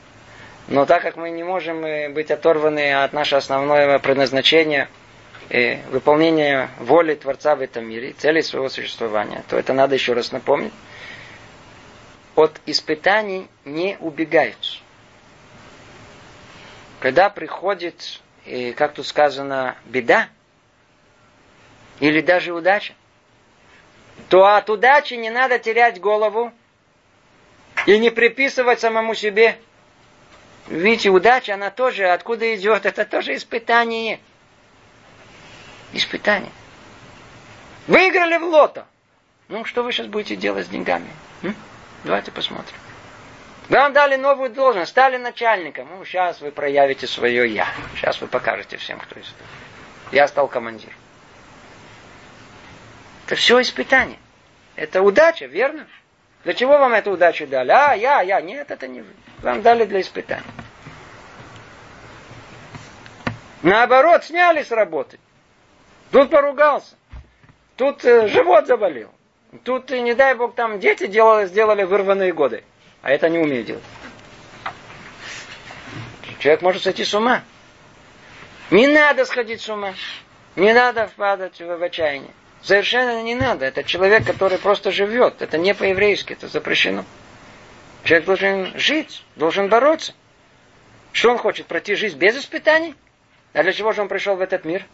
но так как мы не можем быть оторваны от нашего основного предназначения, э, выполнения воли Творца в этом мире, цели своего существования, то это надо еще раз напомнить. От испытаний не убегают. Когда приходит, как тут сказано, беда, или даже удача, то от удачи не надо терять голову и не приписывать самому себе – Видите, удача, она тоже откуда идет? Это тоже испытание. Испытание. Выиграли в лото. Ну, что вы сейчас будете делать с деньгами? М? Давайте посмотрим. Вам дали новую должность, стали начальником. Ну, сейчас вы проявите свое «я». Сейчас вы покажете всем, кто из Я стал командиром. Это все испытание. Это удача, верно? Для чего вам эту удачу дали? А, я, я. Нет, это не вы. Вам дали для испытания. Наоборот, сняли с работы. Тут поругался. Тут э, живот заболел. Тут, э, не дай бог, там дети делали, сделали вырванные годы. А это не умеет делать. Человек может сойти с ума. Не надо сходить с ума. Не надо впадать в, в отчаяние. Совершенно не надо. Это человек, который просто живет. Это не по-еврейски, это запрещено. Человек должен жить, должен бороться. Что он хочет? Пройти жизнь без испытаний? А для чего же он пришел в этот мир?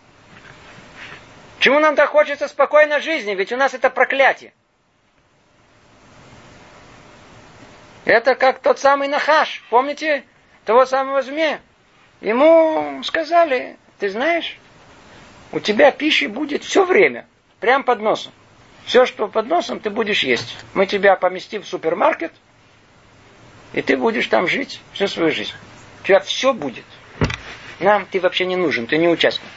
Чему нам так хочется спокойной жизни? Ведь у нас это проклятие. Это как тот самый Нахаш. Помните того самого змея? Ему сказали, ты знаешь, у тебя пищи будет все время, прям под носом. Все, что под носом, ты будешь есть. Мы тебя поместим в супермаркет, и ты будешь там жить всю свою жизнь. У тебя все будет. Нам ты вообще не нужен, ты не участник.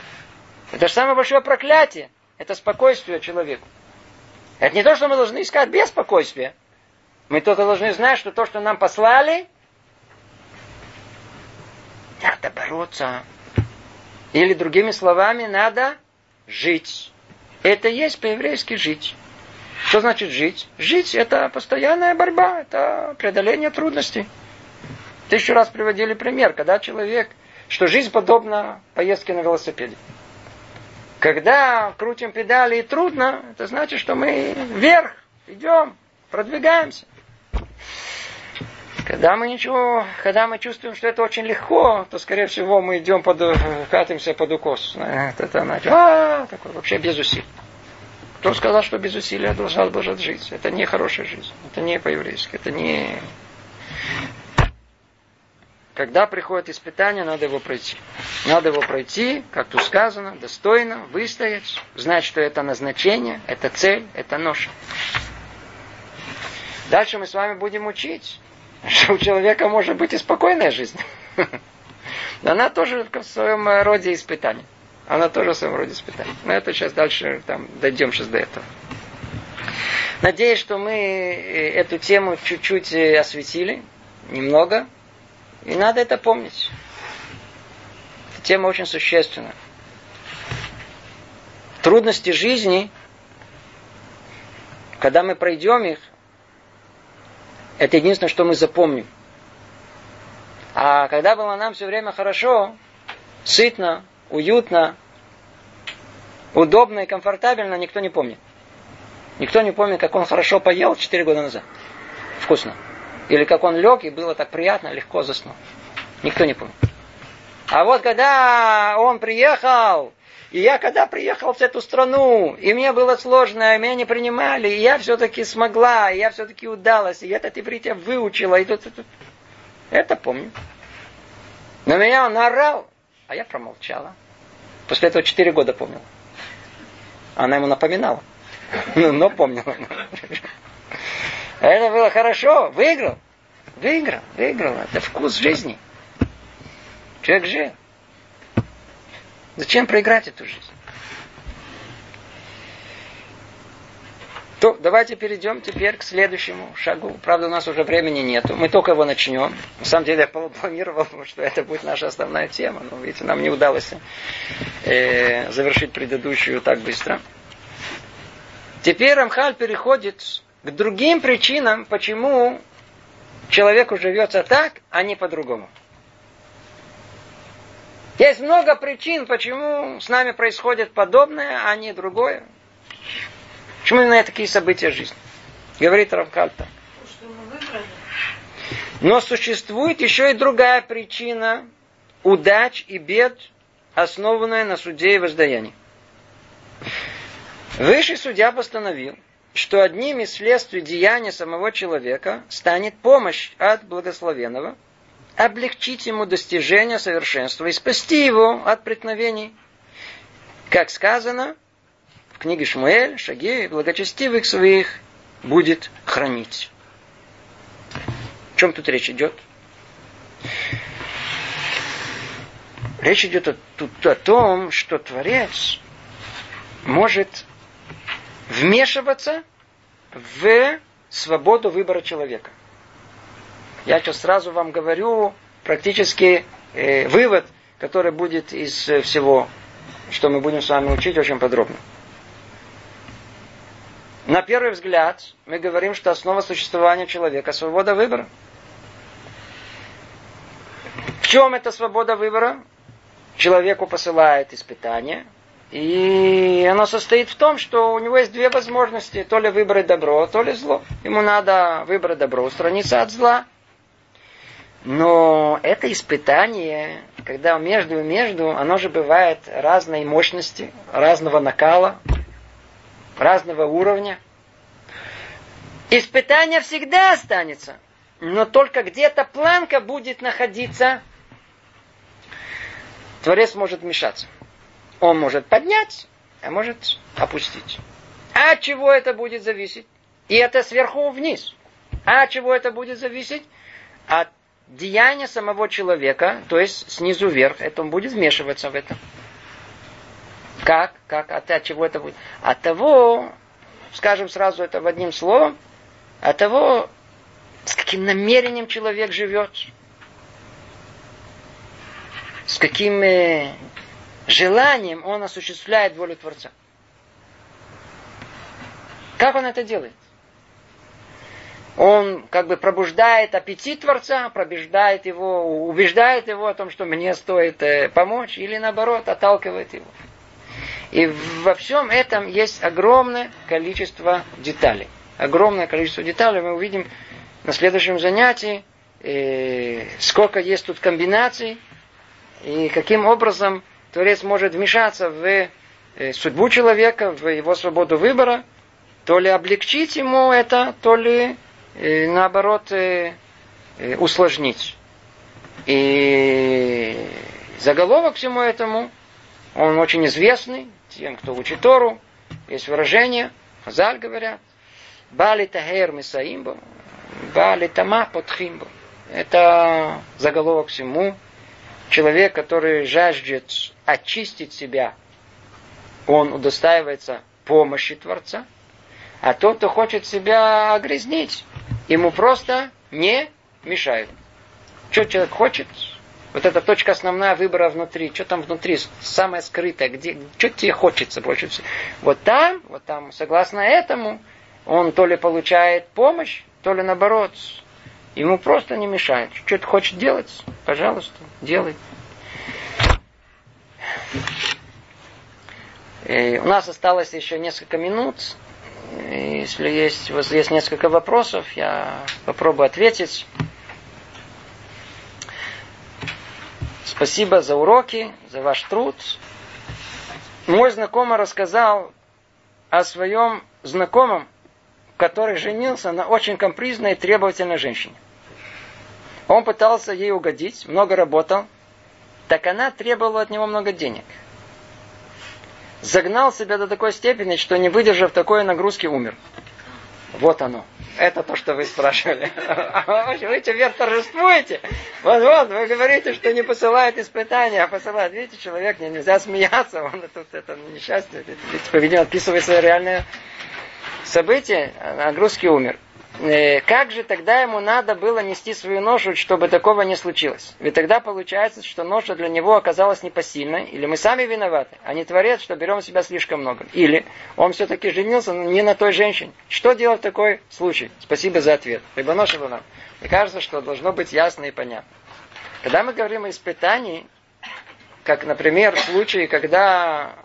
Это же самое большое проклятие. Это спокойствие человеку. Это не то, что мы должны искать беспокойствие. Мы только должны знать, что то, что нам послали, надо бороться. Или другими словами, надо жить. Это есть по-еврейски жить. Что значит жить? Жить – это постоянная борьба, это преодоление трудностей. Тысячу раз приводили пример, когда человек, что жизнь подобна поездке на велосипеде. Когда крутим педали и трудно, это значит, что мы вверх идем, продвигаемся. Когда мы ничего, когда мы чувствуем, что это очень легко, то, скорее всего, мы идем под, катимся под укос. Это, это значит, а, такой, вообще без усилий. Кто сказал, что без усилия должна была жить? Это не хорошая жизнь. Это не по-еврейски. Это не... Когда приходит испытание, надо его пройти. Надо его пройти, как тут сказано, достойно, выстоять, знать, что это назначение, это цель, это нож. Дальше мы с вами будем учить, что у человека может быть и спокойная жизнь. Она тоже в своем роде испытание. Она тоже в своем роде испытание. Но это сейчас дальше там, дойдем сейчас до этого. Надеюсь, что мы э, эту тему чуть-чуть э, осветили, немного. И надо это помнить. Тема очень существенна. Трудности жизни, когда мы пройдем их, это единственное, что мы запомним. А когда было нам все время хорошо, сытно, уютно, удобно и комфортабельно, никто не помнит. Никто не помнит, как он хорошо поел 4 года назад. Вкусно. Или как он лег и было так приятно, легко заснул. Никто не помнит. А вот когда он приехал, и я когда приехал в эту страну, и мне было сложно, и меня не принимали, и я все-таки смогла, и я все-таки удалась, и этот иврит я выучила, и тут, тут. Это помню. На меня он орал, а я промолчала. После этого четыре года помнила. Она ему напоминала. Но помнила. Это было хорошо. Выиграл. Выиграл. Выиграл. Это вкус жизни. Человек жил. Зачем проиграть эту жизнь? То давайте перейдем теперь к следующему шагу. Правда, у нас уже времени нету. Мы только его начнем. На самом деле я планировал, что это будет наша основная тема. Но, видите, нам не удалось э, завершить предыдущую так быстро. Теперь Рамхаль переходит к другим причинам, почему человеку живется так, а не по-другому. Есть много причин, почему с нами происходит подобное, а не другое. Почему именно такие события жизни? Говорит Равкальта. Но существует еще и другая причина удач и бед, основанная на суде и воздаянии. Высший судья постановил, что одним из следствий деяния самого человека станет помощь от благословенного, облегчить ему достижение совершенства и спасти его от преткновений. Как сказано, в книге Шмуэль, Шаги, благочестивых своих будет хранить. О чем тут речь идет? Речь идет о, тут о том, что Творец может вмешиваться в свободу выбора человека. Я сейчас сразу вам говорю практически э, вывод, который будет из э, всего, что мы будем с вами учить очень подробно. На первый взгляд мы говорим, что основа существования человека – свобода выбора. В чем эта свобода выбора? Человеку посылает испытание, и оно состоит в том, что у него есть две возможности. То ли выбрать добро, то ли зло. Ему надо выбрать добро, устраниться от зла. Но это испытание, когда между и между, оно же бывает разной мощности, разного накала, разного уровня. Испытание всегда останется, но только где-то планка будет находиться. Творец может вмешаться. Он может поднять, а может опустить. А от чего это будет зависеть? И это сверху вниз. А от чего это будет зависеть? От деяния самого человека, то есть снизу вверх. Это он будет вмешиваться в это. Как? Как? От, от чего это будет? От того, скажем сразу это в одним словом, от того, с каким намерением человек живет, с каким э, желанием он осуществляет волю Творца. Как он это делает? Он как бы пробуждает аппетит Творца, пробуждает его, убеждает его о том, что мне стоит э, помочь, или наоборот, отталкивает его. И во всем этом есть огромное количество деталей. Огромное количество деталей. Мы увидим на следующем занятии, э, сколько есть тут комбинаций, и каким образом Творец может вмешаться в э, судьбу человека, в его свободу выбора, то ли облегчить ему это, то ли наоборот э, усложнить. И заголовок всему этому, он очень известный тем, кто учит Тору. Есть выражение, Хазаль говорят, Бали тахер мисаимбо, бали тама подхимбо. Это заголовок всему, человек, который жаждет очистить себя, он удостаивается помощи Творца, а тот, кто хочет себя огрязнить, ему просто не мешают. Что человек хочет, вот эта точка основная выбора внутри, что там внутри, самое скрытое, где, что тебе хочется больше всего. Вот там, вот там, согласно этому, он то ли получает помощь, то ли наоборот, Ему просто не мешает. Что ты хочешь делать? Пожалуйста, делай. И э, у нас осталось еще несколько минут. Если есть, есть несколько вопросов, я попробую ответить. Спасибо за уроки, за ваш труд. Мой знакомый рассказал о своем знакомом, который женился на очень капризной и требовательной женщине. Он пытался ей угодить, много работал, так она требовала от него много денег. Загнал себя до такой степени, что не выдержав такой нагрузки, умер. Вот оно. Это то, что вы спрашивали. Вы теперь торжествуете. Вот, вот, вы говорите, что не посылает испытания, а посылает. Видите, человек, нельзя смеяться, он тут это несчастье. Видите, поведение описывает свое реальное событие, нагрузки умер. Э, как же тогда ему надо было нести свою ношу, чтобы такого не случилось? Ведь тогда получается, что ноша для него оказалась непосильной, или мы сами виноваты, а не творец, что берем себя слишком много. Или он все-таки женился не на той женщине. Что делать в такой случай? Спасибо за ответ. Либо ноша нам. Мне кажется, что должно быть ясно и понятно. Когда мы говорим о испытании, как, например, в случае, когда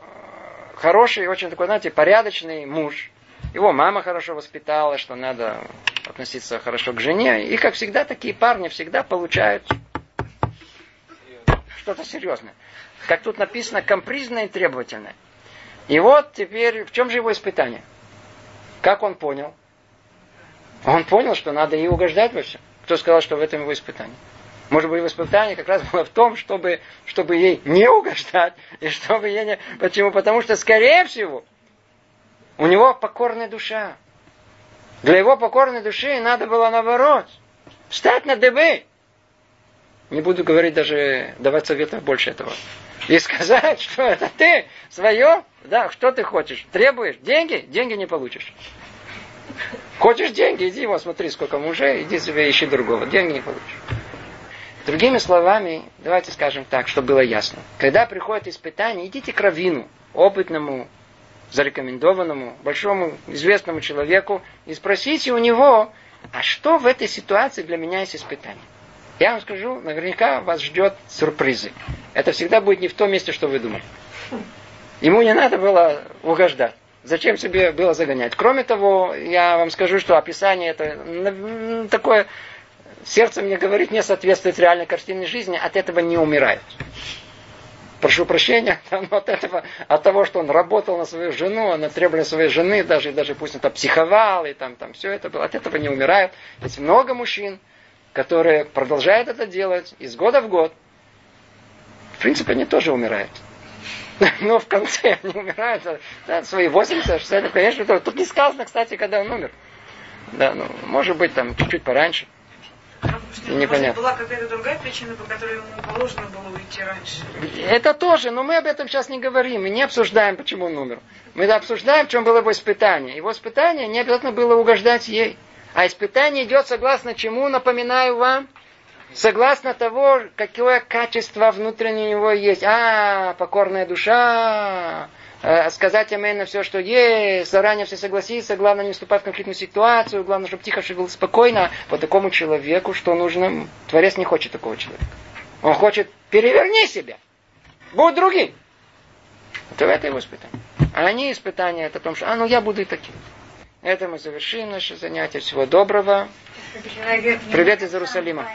хороший, очень такой, знаете, порядочный муж – его мама хорошо воспитала, что надо относиться хорошо к жене. И, как всегда, такие парни всегда получают что-то серьезное. Как тут написано, компризное и требовательное. И вот теперь, в чем же его испытание? Как он понял? Он понял, что надо ей угождать во всем. Кто сказал, что в этом его испытание? Может быть, испытание как раз было в том, чтобы, чтобы ей не угождать, и чтобы ей не... Почему? Потому что, скорее всего, у него покорная душа. Для его покорной души надо было наоборот. Встать на дыбы. Не буду говорить даже, давать советов больше этого. И сказать, что это ты свое, да, что ты хочешь? Требуешь деньги? Деньги не получишь. Хочешь деньги? Иди, вот смотри, сколько мужей, иди себе ищи другого. Деньги не получишь. Другими словами, давайте скажем так, чтобы было ясно. Когда приходит испытание, идите к равину, опытному, зарекомендованному, большому известному человеку и спросите у него, а что в этой ситуации для меня есть испытание? Я вам скажу, наверняка вас ждет сюрпризы. Это всегда будет не в том месте, что вы думали. Ему не надо было угождать. Зачем себе было загонять? Кроме того, я вам скажу, что описание это такое, сердце мне говорит, не соответствует реальной картине жизни, от этого не умирает прошу прощения, от этого, от того, что он работал на свою жену, на требования своей жены, даже, даже пусть он там психовал, и там, там все это было, от этого не умирают. Есть много мужчин, которые продолжают это делать из года в год. В принципе, они тоже умирают. Но в конце они умирают, да, свои 80, 60, конечно, тут не сказано, кстати, когда он умер. Да, ну, может быть, там чуть-чуть пораньше. Что, Непонятно. Была какая-то другая причина, по которой ему положено было уйти раньше? Это тоже, но мы об этом сейчас не говорим. Мы не обсуждаем, почему он умер. Мы обсуждаем, в чем было его испытание. Его испытание не обязательно было угождать ей. А испытание идет согласно чему, напоминаю вам? Согласно того, какое качество у него есть. А, покорная душа, сказать амен на все, что есть, заранее все согласиться, главное не вступать в конфликтную ситуацию, главное, чтобы тихо, чтобы было спокойно. Вот такому человеку, что нужно, Творец не хочет такого человека. Он хочет, переверни себя, будь другим. Это это его испытание. А они испытания, это о том, что, а, ну я буду и таким. Это мы завершим наше занятие. Всего доброго. Привет из Иерусалима.